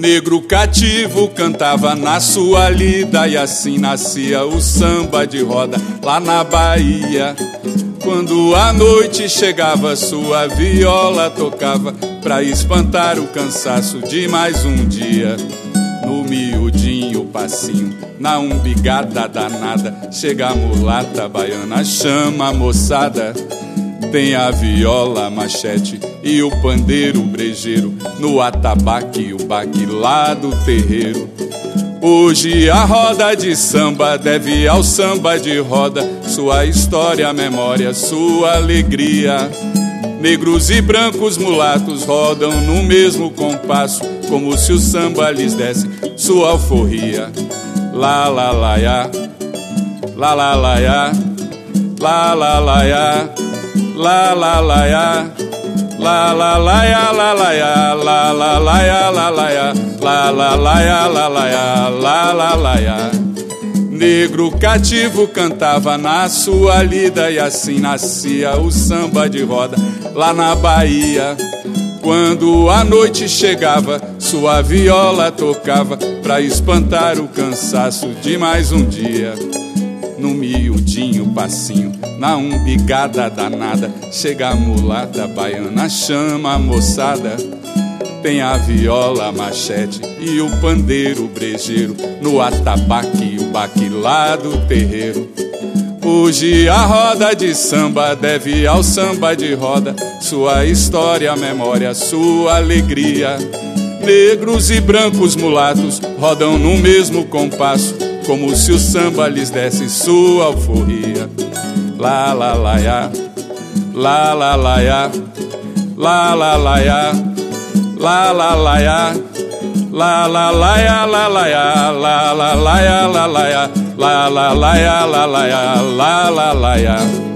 Negro cativo cantava na sua lida e assim nascia o samba de roda lá na Bahia. Quando a noite chegava, sua viola tocava pra espantar o cansaço de mais um dia. No miudinho passinho, na umbigada danada, chega a mulata baiana, chama a moçada. Tem a viola, a machete e o pandeiro brejeiro, no atabaque, o baque lá do terreiro. Hoje a roda de samba deve ao samba de roda sua história, memória, sua alegria. Negros e brancos mulatos rodam no mesmo compasso, como se o samba lhes desse sua alforria. Lá, lá, lá, ya. Lá, lá, lá, ya. Lá, lá, lá, ya. Lá, lá, lá, ya. La la la ya la la ya. La la la ya la la ya. La la la ya la la ya. La la la ya. Negro cativo cantava na sua lida e assim nascia o samba de roda lá na Bahia. Quando a noite chegava, sua viola tocava pra espantar o cansaço de mais um dia no miudinho passinho, na umbigada danada, chega a mulata baiana, chama a moçada. Tem a viola, a machete e o pandeiro brejeiro, no atabaque o baque lá do terreiro. Hoje a roda de samba deve ao samba de roda, sua história, memória, sua alegria. Negros e brancos mulatos rodam no mesmo compasso, como se o samba lhes desse sua alforria. Lá, lá, lá, ya. Lá, lá, lá, ya. Lá, lá, lá, ya. Lá, lá, lá, ya. Lá, lá, lá, ya, lá, lá, ya. Lá, lá, lá, ya, lá, lá, ya. Lá, lá, lá, ya, lá, lá, ya. Lá, lá, lá, ya.